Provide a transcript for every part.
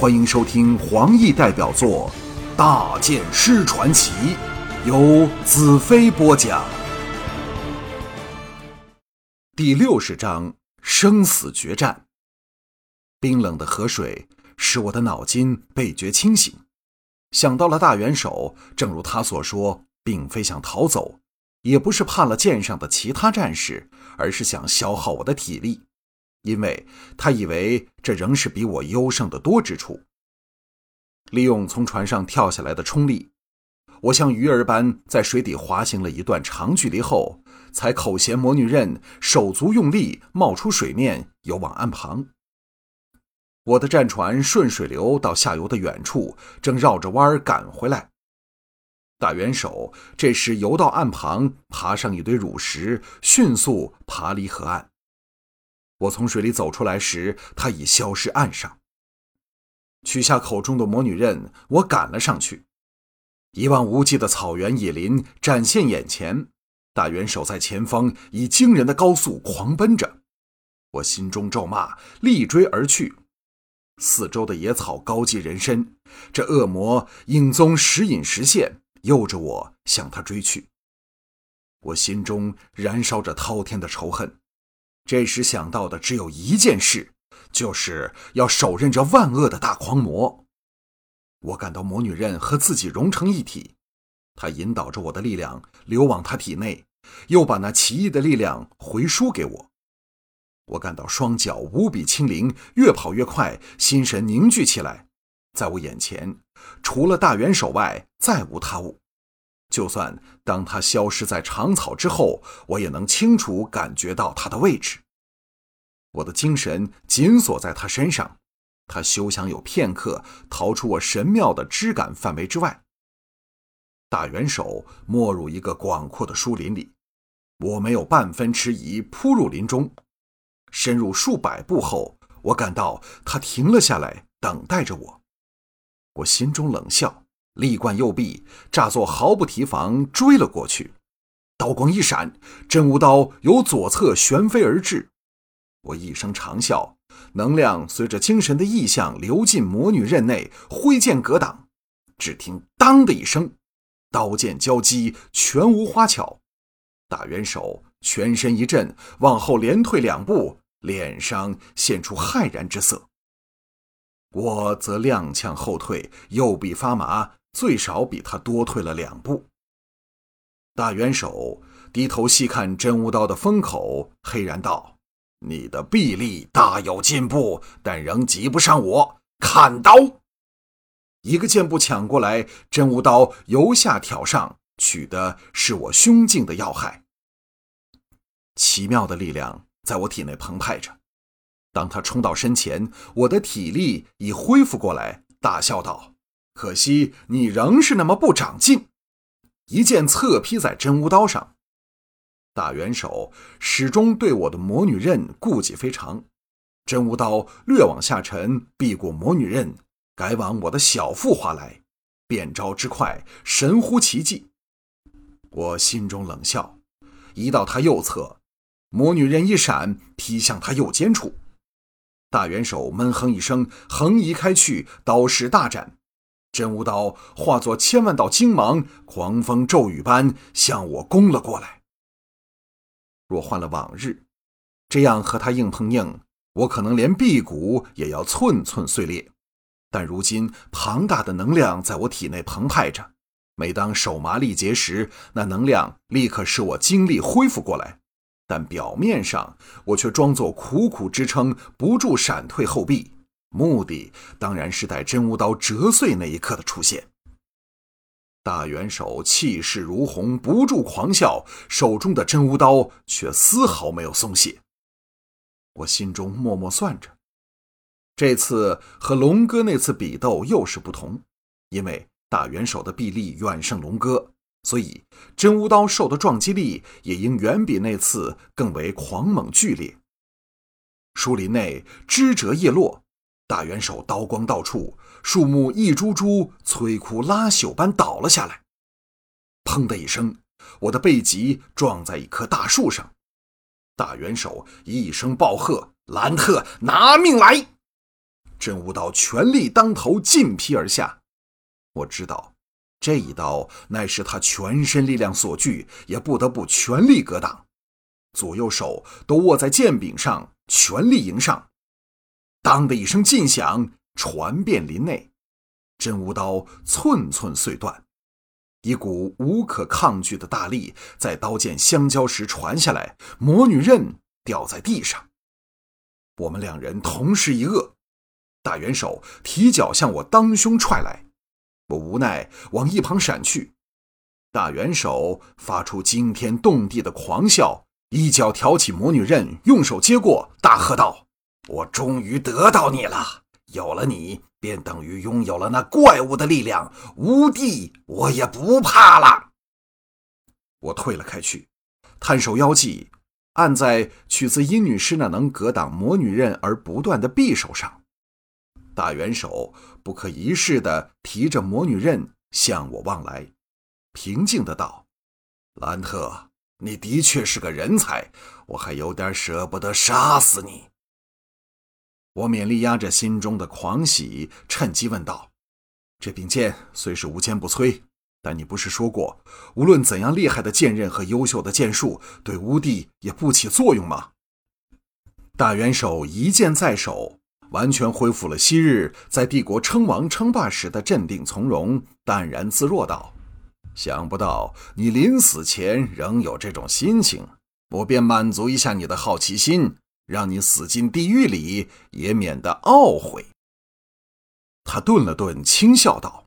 欢迎收听黄奕代表作《大剑师传奇》，由子飞播讲。第六十章：生死决战。冰冷的河水使我的脑筋倍觉清醒，想到了大元首，正如他所说，并非想逃走，也不是怕了剑上的其他战士，而是想消耗我的体力。因为他以为这仍是比我优胜的多之处。利用从船上跳下来的冲力，我像鱼儿般在水底滑行了一段长距离后，才口衔魔女刃，手足用力冒出水面，游往岸旁。我的战船顺水流到下游的远处，正绕着弯儿赶回来。大元首这时游到岸旁，爬上一堆乳石，迅速爬离河岸。我从水里走出来时，他已消失岸上。取下口中的魔女刃，我赶了上去。一望无际的草原野林展现眼前，大元首在前方以惊人的高速狂奔着。我心中咒骂，力追而去。四周的野草高及人身，这恶魔影踪时隐时现，诱着我向他追去。我心中燃烧着滔天的仇恨。这时想到的只有一件事，就是要手刃这万恶的大狂魔。我感到魔女刃和自己融成一体，她引导着我的力量流往她体内，又把那奇异的力量回输给我。我感到双脚无比轻灵，越跑越快，心神凝聚起来。在我眼前，除了大元首外，再无他物。就算当他消失在长草之后，我也能清楚感觉到他的位置。我的精神紧锁在他身上，他休想有片刻逃出我神妙的枝感范围之外。大元首没入一个广阔的树林里，我没有半分迟疑，扑入林中。深入数百步后，我感到他停了下来，等待着我。我心中冷笑。力贯右臂，诈作毫不提防追了过去。刀光一闪，真无刀由左侧旋飞而至。我一声长啸，能量随着精神的意象流进魔女刃内，挥剑格挡。只听“当”的一声，刀剑交击，全无花巧。大元首全身一震，往后连退两步，脸上现出骇然之色。我则踉跄后退，右臂发麻。最少比他多退了两步。大元首低头细看真无刀的封口，黑然道：“你的臂力大有进步，但仍及不上我。”砍刀，一个箭步抢过来，真无刀由下挑上，取的是我胸颈的要害。奇妙的力量在我体内澎湃着。当他冲到身前，我的体力已恢复过来，大笑道。可惜你仍是那么不长进，一剑侧劈在真无刀上。大元首始终对我的魔女刃顾忌非常，真无刀略往下沉，避过魔女刃，改往我的小腹划来，变招之快，神乎其技。我心中冷笑，移到他右侧，魔女刃一闪，劈向他右肩处。大元首闷哼一声，横移开去，刀势大展。真无刀化作千万道金芒，狂风骤雨般向我攻了过来。若换了往日，这样和他硬碰硬，我可能连臂骨也要寸寸碎裂。但如今庞大的能量在我体内澎湃着，每当手麻力竭时，那能量立刻使我精力恢复过来。但表面上，我却装作苦苦支撑，不住闪退后臂。目的当然是待真无刀折碎那一刻的出现。大元首气势如虹，不住狂笑，手中的真无刀却丝毫没有松懈。我心中默默算着，这次和龙哥那次比斗又是不同，因为大元首的臂力远胜龙哥，所以真无刀受的撞击力也应远比那次更为狂猛剧烈。树林内枝折叶落。大元首刀光到处，树木一株株摧枯拉朽般倒了下来。砰的一声，我的背脊撞在一棵大树上。大元首一声暴喝：“兰特，拿命来！”真武刀全力当头，尽劈而下。我知道，这一刀乃是他全身力量所聚，也不得不全力格挡。左右手都握在剑柄上，全力迎上。当的一声劲响，传遍林内，真武刀寸寸碎断。一股无可抗拒的大力在刀剑相交时传下来，魔女刃掉在地上。我们两人同时一愕，大元首提脚向我当胸踹来，我无奈往一旁闪去。大元首发出惊天动地的狂笑，一脚挑起魔女刃，用手接过，大喝道：“我终于得到你了！有了你，便等于拥有了那怪物的力量，无地我也不怕了。”我退了开去，探手腰际。按在取自殷女士那能格挡魔女刃而不断的匕首上，大元首不可一世的提着魔女刃向我望来，平静的道：“兰特，你的确是个人才，我还有点舍不得杀死你。”我勉力压着心中的狂喜，趁机问道：“这柄剑虽是无坚不摧。”但你不是说过，无论怎样厉害的剑刃和优秀的剑术，对乌帝也不起作用吗？大元首一剑在手，完全恢复了昔日在帝国称王称霸时的镇定从容、淡然自若，道：“想不到你临死前仍有这种心情，我便满足一下你的好奇心，让你死进地狱里，也免得懊悔。”他顿了顿，轻笑道。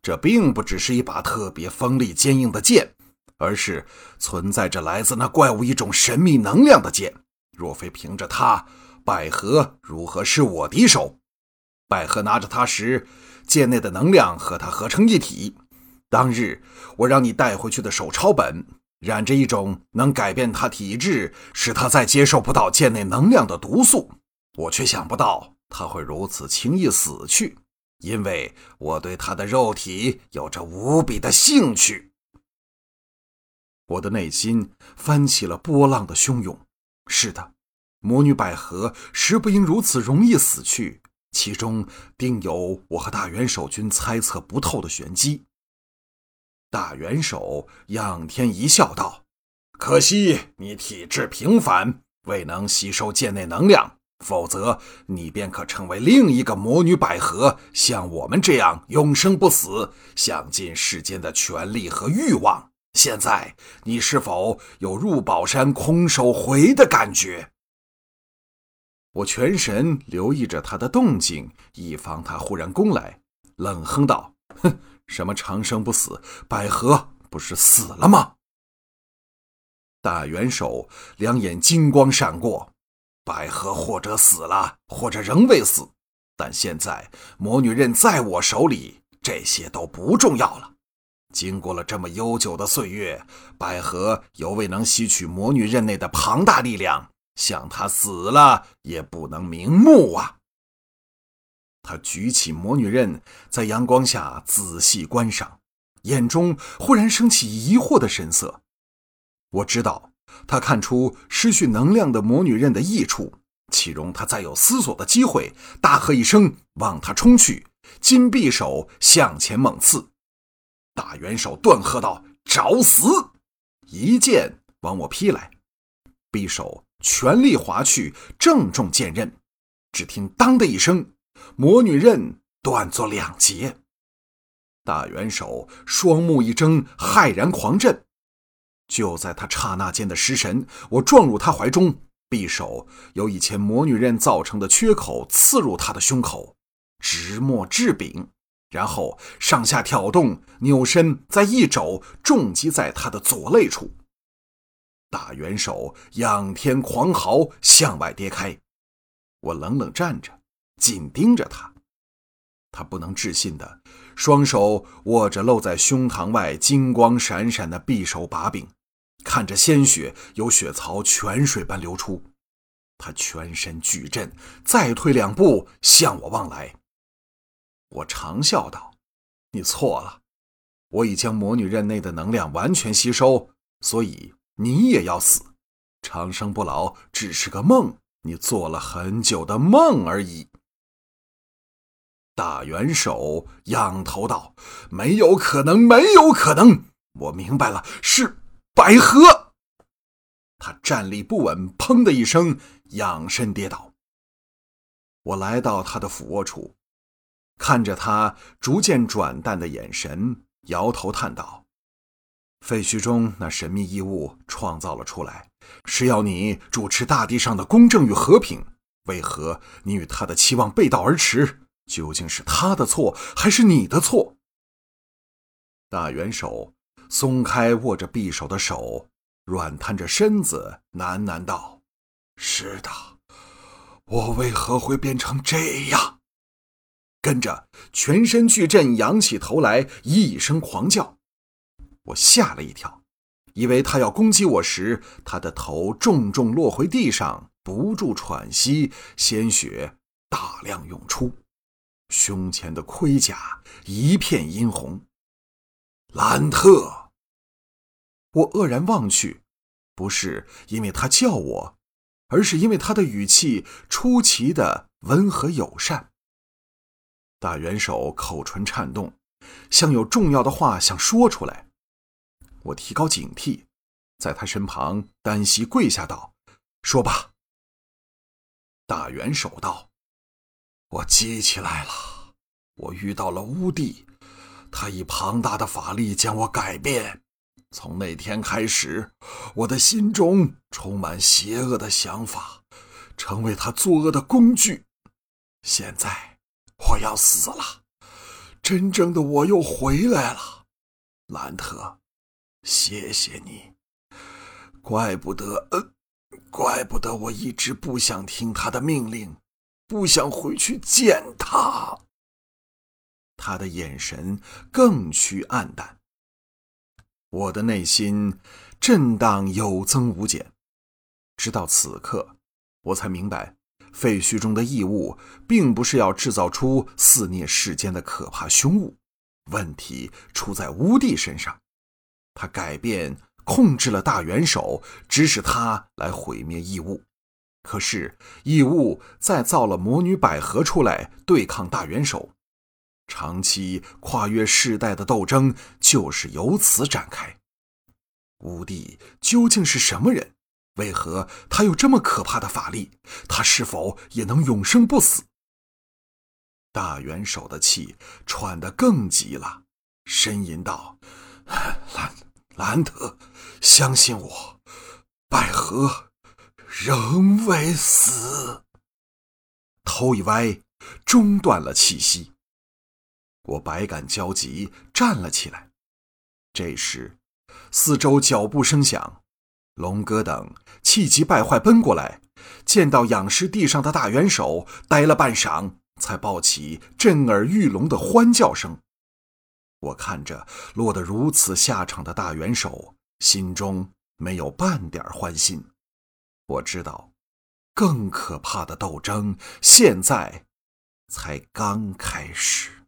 这并不只是一把特别锋利坚硬的剑，而是存在着来自那怪物一种神秘能量的剑。若非凭着它，百合如何是我敌手？百合拿着它时，剑内的能量和它合成一体。当日我让你带回去的手抄本，染着一种能改变他体质，使他再接受不到剑内能量的毒素。我却想不到他会如此轻易死去。因为我对他的肉体有着无比的兴趣，我的内心翻起了波浪的汹涌。是的，魔女百合实不应如此容易死去，其中定有我和大元首君猜测不透的玄机。大元首仰天一笑，道：“可惜你体质平凡，未能吸收剑内能量。”否则，你便可成为另一个魔女百合，像我们这样永生不死，享尽世间的权利和欲望。现在，你是否有入宝山空手回的感觉？我全神留意着他的动静，以防他忽然攻来，冷哼道：“哼，什么长生不死？百合不是死了吗？”大元首两眼金光闪过。百合或者死了，或者仍未死，但现在魔女刃在我手里，这些都不重要了。经过了这么悠久的岁月，百合犹未能吸取魔女刃内的庞大力量，想她死了也不能瞑目啊！他举起魔女刃，在阳光下仔细观赏，眼中忽然升起疑惑的神色。我知道。他看出失去能量的魔女刃的益处，岂容他再有思索的机会？大喝一声，往他冲去，金匕首向前猛刺。大元首断喝道：“找死！”一剑往我劈来，匕首全力划去，正中剑刃。只听“当”的一声，魔女刃断作两截。大元首双目一睁，骇然狂震。就在他刹那间的失神，我撞入他怀中，匕首由以前魔女刃造成的缺口刺入他的胸口，直没至柄，然后上下挑动，扭身再一肘重击在他的左肋处。大元首仰天狂嚎，向外跌开。我冷冷站着，紧盯着他。他不能置信的双手握着露在胸膛外金光闪闪的匕首把柄，看着鲜血由血槽泉水般流出，他全身巨震，再退两步向我望来。我长笑道：“你错了，我已将魔女刃内的能量完全吸收，所以你也要死。长生不老只是个梦，你做了很久的梦而已。”大元首仰头道：“没有可能，没有可能！我明白了，是百合。”他站立不稳，砰的一声，仰身跌倒。我来到他的俯卧处，看着他逐渐转淡的眼神，摇头叹道：“废墟中那神秘异物创造了出来，是要你主持大地上的公正与和平。为何你与他的期望背道而驰？究竟是他的错，还是你的错？”大元首松开握着匕首的手。软瘫着身子喃喃道：“是的，我为何会变成这样？”跟着全身巨震，仰起头来，一声狂叫。我吓了一跳，以为他要攻击我时，他的头重重落回地上，不住喘息，鲜血大量涌出，胸前的盔甲一片殷红。兰特。我愕然望去，不是因为他叫我，而是因为他的语气出奇的温和友善。大元首口唇颤动，像有重要的话想说出来。我提高警惕，在他身旁单膝跪下道：“说吧。”大元首道：“我记起来了，我遇到了乌帝，他以庞大的法力将我改变。”从那天开始，我的心中充满邪恶的想法，成为他作恶的工具。现在我要死了，真正的我又回来了，兰特，谢谢你。怪不得，呃，怪不得我一直不想听他的命令，不想回去见他。他的眼神更趋暗淡。我的内心震荡有增无减，直到此刻，我才明白，废墟中的异物并不是要制造出肆虐世间的可怕凶物，问题出在乌帝身上，他改变控制了大元首，指使他来毁灭异物。可是异物再造了魔女百合出来对抗大元首。长期跨越世代的斗争就是由此展开。武帝究竟是什么人？为何他有这么可怕的法力？他是否也能永生不死？大元首的气喘得更急了，呻吟道：“兰兰德，相信我，百合仍未死。”头一歪，中断了气息。我百感交集，站了起来。这时，四周脚步声响，龙哥等气急败坏奔过来，见到仰视地上的大元首，呆了半晌，才抱起震耳欲聋的欢叫声。我看着落得如此下场的大元首，心中没有半点欢心。我知道，更可怕的斗争现在才刚开始。